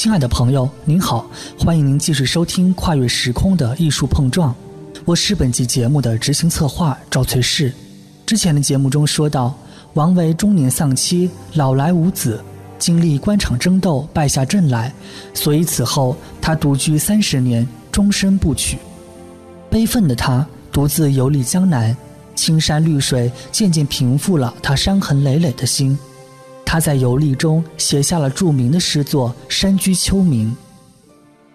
亲爱的朋友，您好，欢迎您继续收听《跨越时空的艺术碰撞》，我是本期节目的执行策划赵翠氏。之前的节目中说到，王维中年丧妻，老来无子，经历官场争斗，败下阵来，所以此后他独居三十年，终身不娶。悲愤的他独自游历江南，青山绿水渐渐平复了他伤痕累累的心。他在游历中写下了著名的诗作《山居秋暝》：“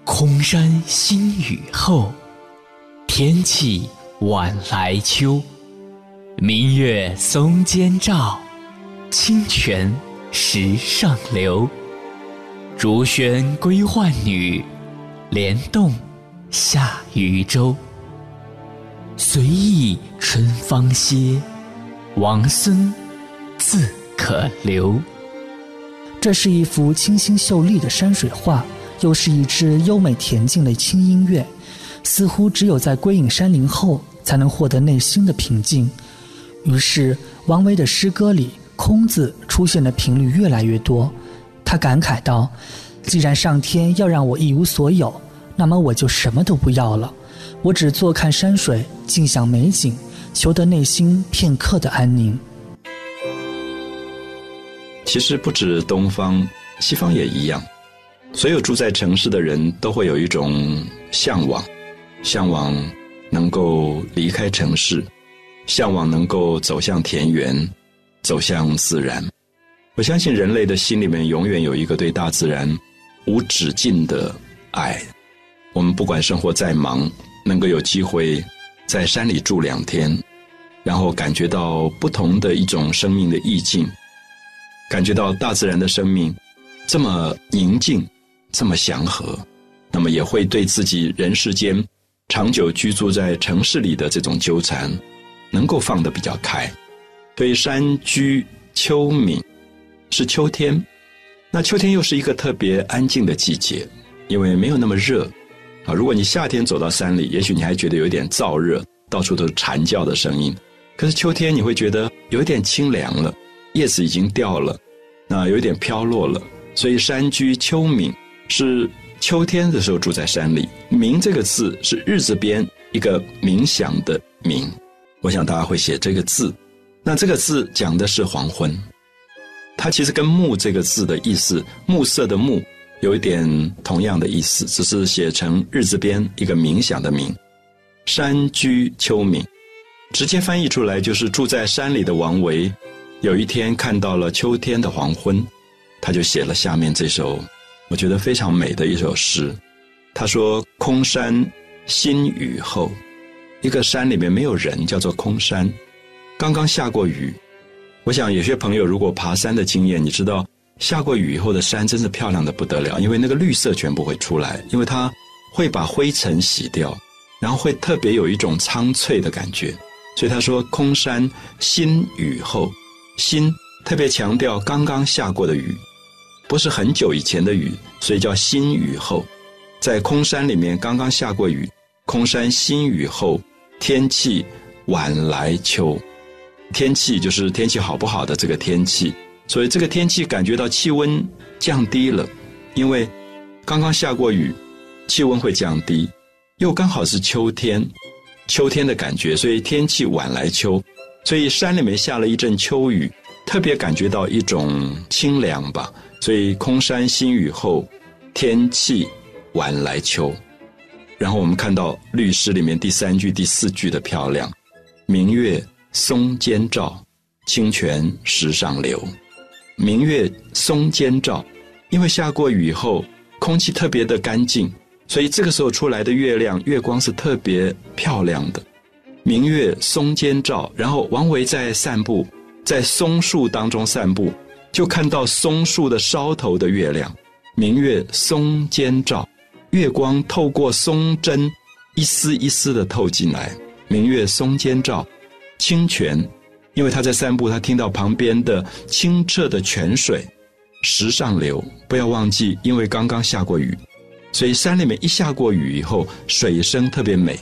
空山新雨后，天气晚来秋。明月松间照，清泉石上流。竹喧归浣女，莲动下渔舟。随意春芳歇，王孙自。”可留。这是一幅清新秀丽的山水画，又是一支优美恬静的轻音乐，似乎只有在归隐山林后，才能获得内心的平静。于是，王维的诗歌里“空”字出现的频率越来越多。他感慨道：“既然上天要让我一无所有，那么我就什么都不要了，我只坐看山水，静享美景，求得内心片刻的安宁。”其实不止东方，西方也一样。所有住在城市的人都会有一种向往，向往能够离开城市，向往能够走向田园，走向自然。我相信人类的心里面永远有一个对大自然无止境的爱。我们不管生活再忙，能够有机会在山里住两天，然后感觉到不同的一种生命的意境。感觉到大自然的生命这么宁静，这么祥和，那么也会对自己人世间长久居住在城市里的这种纠缠，能够放得比较开。所以山居秋暝是秋天，那秋天又是一个特别安静的季节，因为没有那么热啊。如果你夏天走到山里，也许你还觉得有点燥热，到处都是蝉叫的声音。可是秋天你会觉得有一点清凉了。叶子已经掉了，那有点飘落了，所以山居秋暝是秋天的时候住在山里。暝这个字是日字边一个冥想的冥，我想大家会写这个字。那这个字讲的是黄昏，它其实跟暮这个字的意思，暮色的暮，有一点同样的意思，只是写成日字边一个冥想的冥。山居秋暝，直接翻译出来就是住在山里的王维。有一天看到了秋天的黄昏，他就写了下面这首我觉得非常美的一首诗。他说：“空山新雨后，一个山里面没有人，叫做空山。刚刚下过雨。我想有些朋友如果爬山的经验，你知道下过雨以后的山真是漂亮的不得了，因为那个绿色全部会出来，因为它会把灰尘洗掉，然后会特别有一种苍翠的感觉。所以他说：空山新雨后。”新特别强调刚刚下过的雨，不是很久以前的雨，所以叫新雨后。在空山里面刚刚下过雨，空山新雨后，天气晚来秋。天气就是天气好不好的这个天气，所以这个天气感觉到气温降低了，因为刚刚下过雨，气温会降低，又刚好是秋天，秋天的感觉，所以天气晚来秋。所以山里面下了一阵秋雨，特别感觉到一种清凉吧。所以空山新雨后，天气晚来秋。然后我们看到律诗里面第三句、第四句的漂亮：明月松间照，清泉石上流。明月松间照，因为下过雨后，空气特别的干净，所以这个时候出来的月亮、月光是特别漂亮的。明月松间照，然后王维在散步，在松树当中散步，就看到松树的梢头的月亮。明月松间照，月光透过松针，一丝一丝的透进来。明月松间照，清泉，因为他在散步，他听到旁边的清澈的泉水，石上流。不要忘记，因为刚刚下过雨，所以山里面一下过雨以后，水声特别美。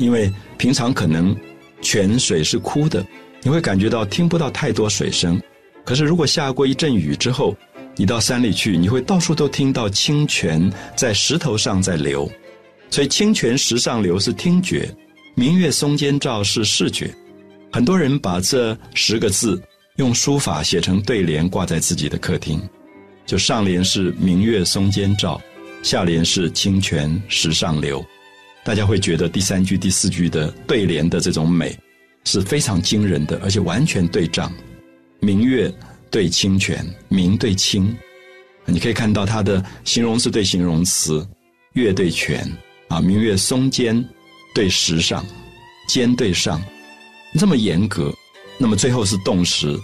因为平常可能泉水是枯的，你会感觉到听不到太多水声。可是如果下过一阵雨之后，你到山里去，你会到处都听到清泉在石头上在流，所以清泉石上流是听觉，明月松间照是视觉。很多人把这十个字用书法写成对联，挂在自己的客厅。就上联是明月松间照，下联是清泉石上流。大家会觉得第三句、第四句的对联的这种美是非常惊人的，而且完全对仗。明月对清泉，明对清，你可以看到它的形容词对形容词，月对泉啊，明月松间对石上，间对上，这么严格。那么最后是动词，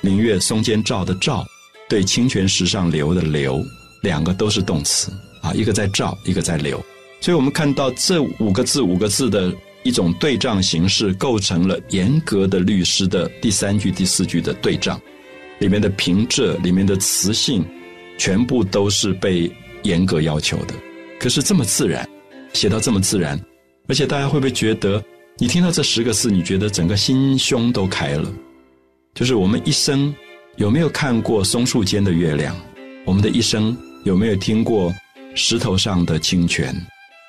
明月松间照的照对清泉石上流的流，两个都是动词啊，一个在照，一个在流。所以我们看到这五个字五个字的一种对仗形式，构成了严格的律诗的第三句第四句的对仗，里面的平仄里面的词性，全部都是被严格要求的。可是这么自然，写到这么自然，而且大家会不会觉得，你听到这十个字，你觉得整个心胸都开了？就是我们一生有没有看过松树间的月亮？我们的一生有没有听过石头上的清泉？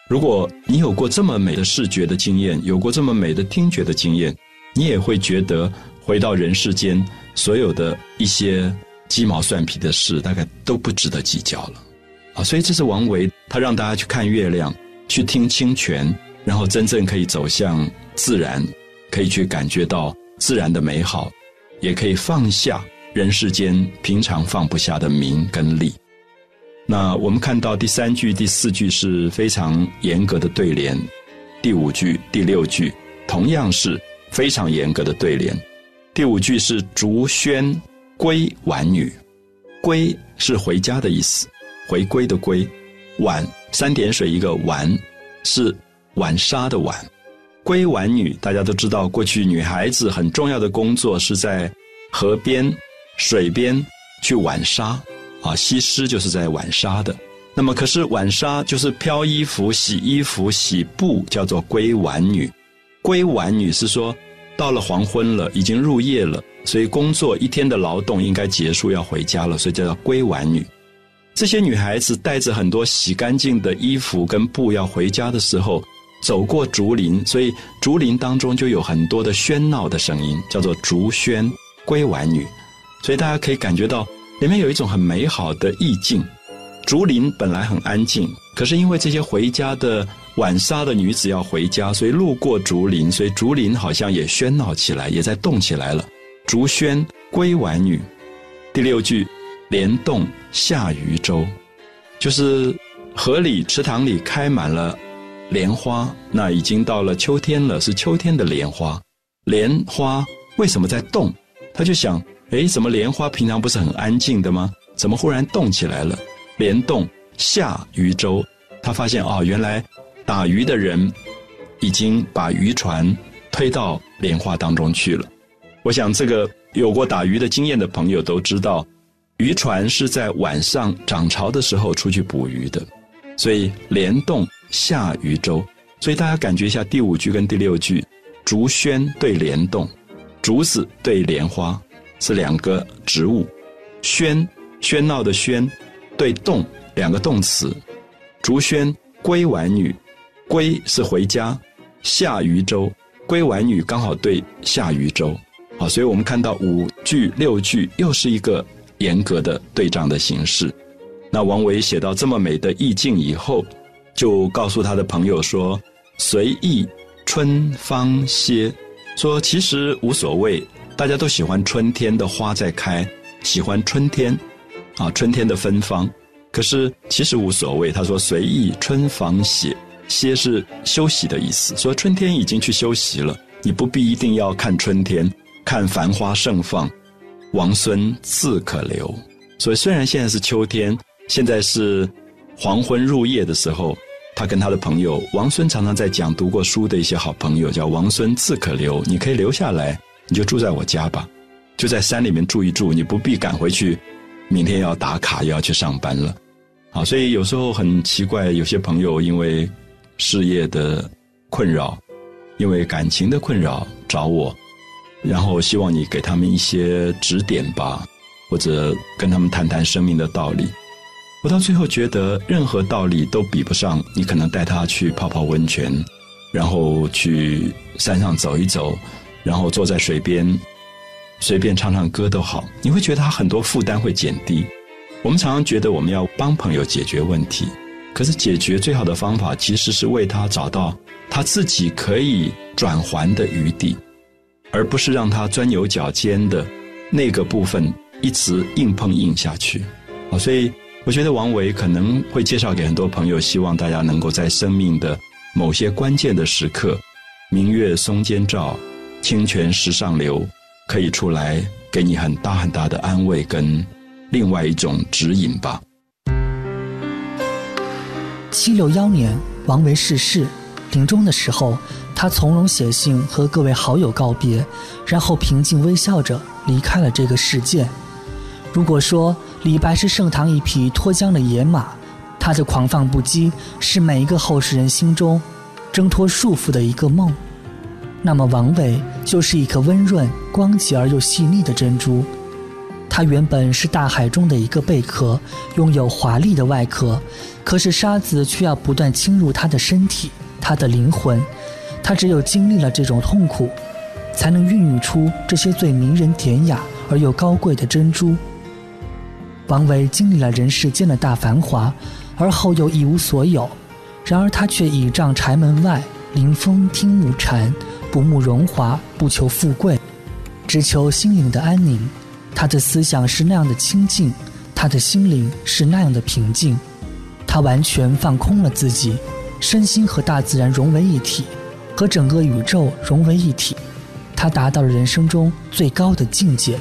如果你有过这么美的视觉的经验，有过这么美的听觉的经验，你也会觉得回到人世间，所有的一些鸡毛蒜皮的事，大概都不值得计较了。啊，所以这是王维他让大家去看月亮，去听清泉，然后真正可以走向自然，可以去感觉到自然的美好，也可以放下人世间平常放不下的名跟利。那我们看到第三句、第四句是非常严格的对联，第五句、第六句同样是非常严格的对联。第五句是“竹喧归晚女”，“归”是回家的意思，回归的“归”；“晚”三点水一个“晚”，是晚纱的“晚”。归晚女，大家都知道，过去女孩子很重要的工作是在河边、水边去晚纱。啊，西施就是在晚纱的。那么，可是晚纱就是漂衣服、洗衣服、洗布，叫做归浣女。归浣女是说，到了黄昏了，已经入夜了，所以工作一天的劳动应该结束，要回家了，所以叫做归浣女。这些女孩子带着很多洗干净的衣服跟布要回家的时候，走过竹林，所以竹林当中就有很多的喧闹的声音，叫做竹喧归浣女。所以大家可以感觉到。里面有一种很美好的意境，竹林本来很安静，可是因为这些回家的晚纱的女子要回家，所以路过竹林，所以竹林好像也喧闹起来，也在动起来了。竹喧归晚女，第六句，莲动下渔舟，就是河里池塘里开满了莲花，那已经到了秋天了，是秋天的莲花。莲花为什么在动？他就想。哎，怎么莲花平常不是很安静的吗？怎么忽然动起来了？莲动下渔舟，他发现哦，原来打鱼的人已经把渔船推到莲花当中去了。我想这个有过打鱼的经验的朋友都知道，渔船是在晚上涨潮的时候出去捕鱼的，所以莲动下渔舟。所以大家感觉一下第五句跟第六句，竹喧对莲动，竹子对莲花。是两个植物，喧喧闹的喧，对动两个动词，竹喧归晚女，归是回家，下渔舟，归晚女刚好对下渔舟，好，所以我们看到五句六句又是一个严格的对仗的形式。那王维写到这么美的意境以后，就告诉他的朋友说：“随意春芳歇，说其实无所谓。”大家都喜欢春天的花在开，喜欢春天，啊，春天的芬芳。可是其实无所谓。他说：“随意春芳歇，歇是休息的意思。说春天已经去休息了，你不必一定要看春天，看繁花盛放。王孙自可留。所以虽然现在是秋天，现在是黄昏入夜的时候，他跟他的朋友王孙常常在讲读过书的一些好朋友，叫王孙自可留，你可以留下来。”你就住在我家吧，就在山里面住一住，你不必赶回去，明天要打卡又要去上班了，好，所以有时候很奇怪，有些朋友因为事业的困扰，因为感情的困扰找我，然后希望你给他们一些指点吧。或者跟他们谈谈生命的道理。我到最后觉得，任何道理都比不上你可能带他去泡泡温泉，然后去山上走一走，然后坐在水边，随便唱唱歌都好。你会觉得他很多负担会减低。我们常常觉得我们要帮朋友解决问题，可是解决最好的方法其实是为他找到他自己可以转还的余地，而不是让他钻牛角尖的那个部分一直硬碰硬下去。啊，所以。我觉得王维可能会介绍给很多朋友，希望大家能够在生命的某些关键的时刻，明月松间照，清泉石上流，可以出来给你很大很大的安慰跟另外一种指引吧。七六幺年，王维逝世，临终的时候，他从容写信和各位好友告别，然后平静微笑着离开了这个世界。如果说，李白是盛唐一匹脱缰的野马，他的狂放不羁是每一个后世人心中挣脱束缚的一个梦。那么王维就是一颗温润、光洁而又细腻的珍珠。它原本是大海中的一个贝壳，拥有华丽的外壳，可是沙子却要不断侵入它的身体、它的灵魂。它只有经历了这种痛苦，才能孕育出这些最迷人、典雅而又高贵的珍珠。王维经历了人世间的大繁华，而后又一无所有。然而他却倚仗柴门外，临风听暮蝉，不慕荣华，不求富贵，只求心灵的安宁。他的思想是那样的清净，他的心灵是那样的平静。他完全放空了自己，身心和大自然融为一体，和整个宇宙融为一体。他达到了人生中最高的境界。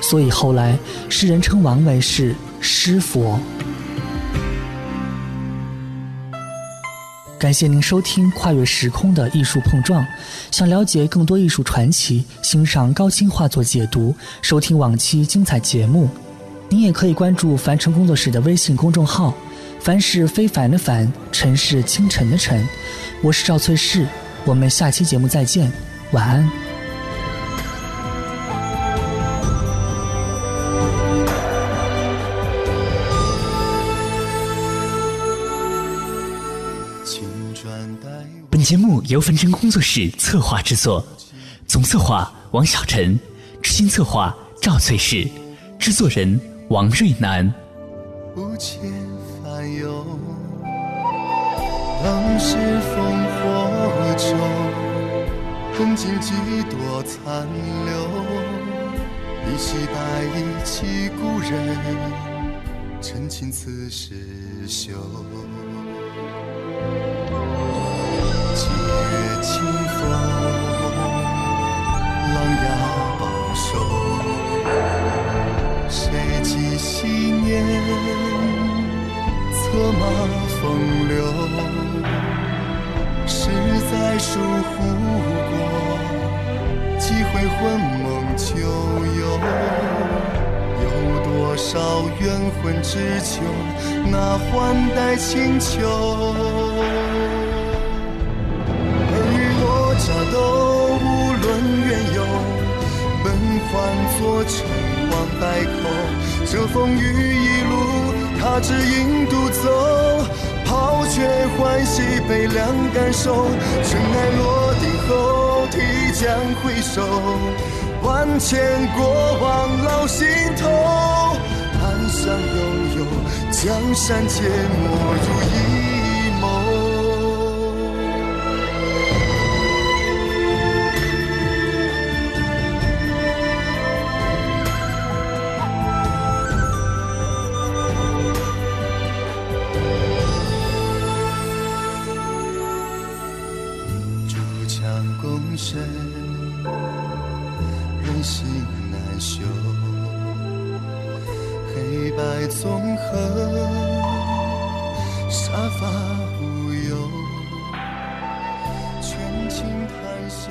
所以后来，世人称王维是诗佛。感谢您收听《跨越时空的艺术碰撞》。想了解更多艺术传奇，欣赏高清画作解读，收听往期精彩节目，您也可以关注凡尘工作室的微信公众号。凡是非凡的凡，尘是清晨的晨。我是赵翠氏，我们下期节目再见，晚安。节目由樊真工作室策划制作，总策划王小晨，执行策划赵翠氏，制作人王瑞南。不切烦忧，当时烽火中，痕迹几多残留，依稀白衣起故人，陈情此事休。清风，琅琊榜首，谁记昔年？策马风流，十载疏忽过，几回魂梦旧游，有多少冤魂只求那换代清秋？换作成王败寇。这风雨一路，他只引独走，抛却欢喜悲凉感受。尘埃落定后，提将回首，万千过往老心头。暗香悠悠，江山皆没如一。人心难修，黑白纵横，杀伐无忧，权倾谈笑。